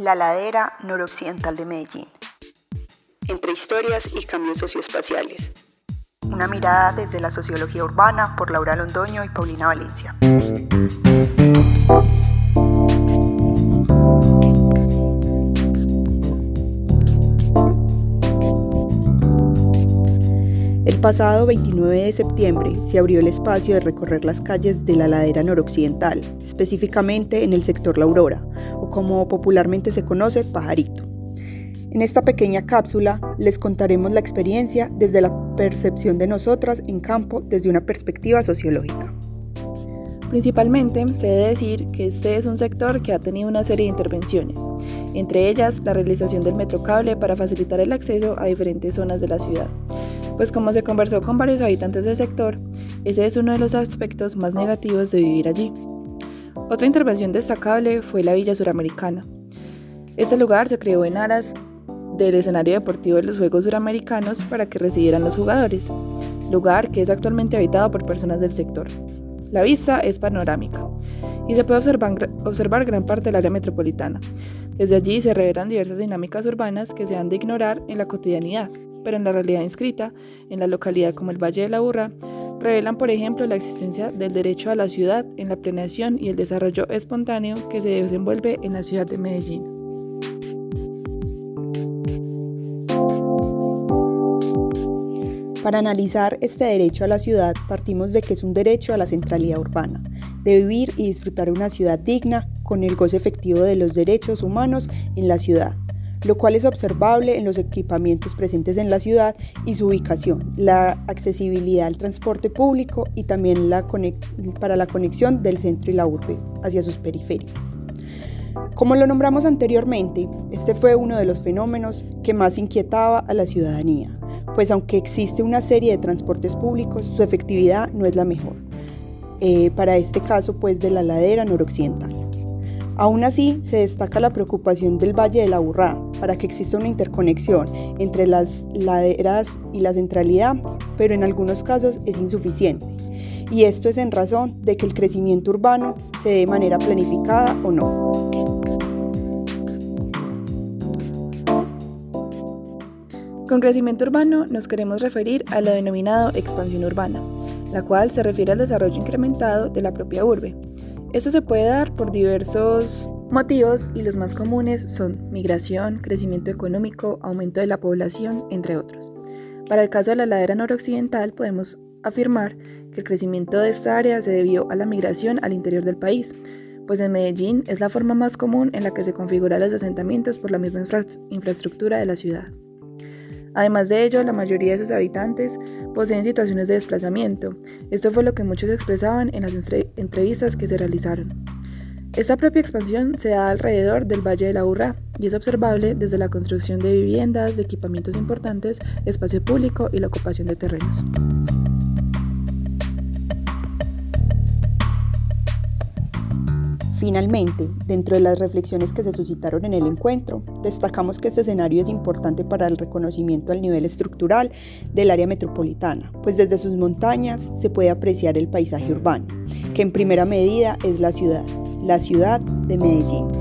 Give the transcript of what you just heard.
La ladera noroccidental de Medellín. Entre historias y cambios socioespaciales. Una mirada desde la sociología urbana por Laura Londoño y Paulina Valencia. El pasado 29 de septiembre se abrió el espacio de recorrer las calles de la ladera noroccidental, específicamente en el sector La Aurora, o como popularmente se conoce, Pajarito. En esta pequeña cápsula les contaremos la experiencia desde la percepción de nosotras en campo desde una perspectiva sociológica. Principalmente, se debe decir que este es un sector que ha tenido una serie de intervenciones, entre ellas la realización del metrocable para facilitar el acceso a diferentes zonas de la ciudad. Pues como se conversó con varios habitantes del sector, ese es uno de los aspectos más negativos de vivir allí. Otra intervención destacable fue la Villa Suramericana. Este lugar se creó en aras del escenario deportivo de los Juegos Suramericanos para que recibieran los jugadores, lugar que es actualmente habitado por personas del sector. La vista es panorámica y se puede observar, observar gran parte del área metropolitana. Desde allí se revelan diversas dinámicas urbanas que se han de ignorar en la cotidianidad, pero en la realidad inscrita en la localidad como el Valle de la Burra, revelan, por ejemplo, la existencia del derecho a la ciudad en la planeación y el desarrollo espontáneo que se desenvuelve en la ciudad de Medellín. Para analizar este derecho a la ciudad partimos de que es un derecho a la centralidad urbana, de vivir y disfrutar una ciudad digna con el goce efectivo de los derechos humanos en la ciudad, lo cual es observable en los equipamientos presentes en la ciudad y su ubicación, la accesibilidad al transporte público y también la para la conexión del centro y la urbe hacia sus periferias. Como lo nombramos anteriormente, este fue uno de los fenómenos que más inquietaba a la ciudadanía pues aunque existe una serie de transportes públicos, su efectividad no es la mejor. Eh, para este caso, pues de la ladera noroccidental. Aún así, se destaca la preocupación del Valle de la Burrá para que exista una interconexión entre las laderas y la centralidad, pero en algunos casos es insuficiente. Y esto es en razón de que el crecimiento urbano se dé de manera planificada o no. Con crecimiento urbano nos queremos referir a lo denominado expansión urbana, la cual se refiere al desarrollo incrementado de la propia urbe. Esto se puede dar por diversos motivos y los más comunes son migración, crecimiento económico, aumento de la población, entre otros. Para el caso de la ladera noroccidental podemos afirmar que el crecimiento de esta área se debió a la migración al interior del país, pues en Medellín es la forma más común en la que se configuran los asentamientos por la misma infraestructura de la ciudad. Además de ello, la mayoría de sus habitantes poseen situaciones de desplazamiento. Esto fue lo que muchos expresaban en las entrevistas que se realizaron. Esta propia expansión se da alrededor del Valle de la Urra y es observable desde la construcción de viviendas, de equipamientos importantes, espacio público y la ocupación de terrenos. Finalmente, dentro de las reflexiones que se suscitaron en el encuentro, destacamos que este escenario es importante para el reconocimiento al nivel estructural del área metropolitana, pues desde sus montañas se puede apreciar el paisaje urbano, que en primera medida es la ciudad, la ciudad de Medellín.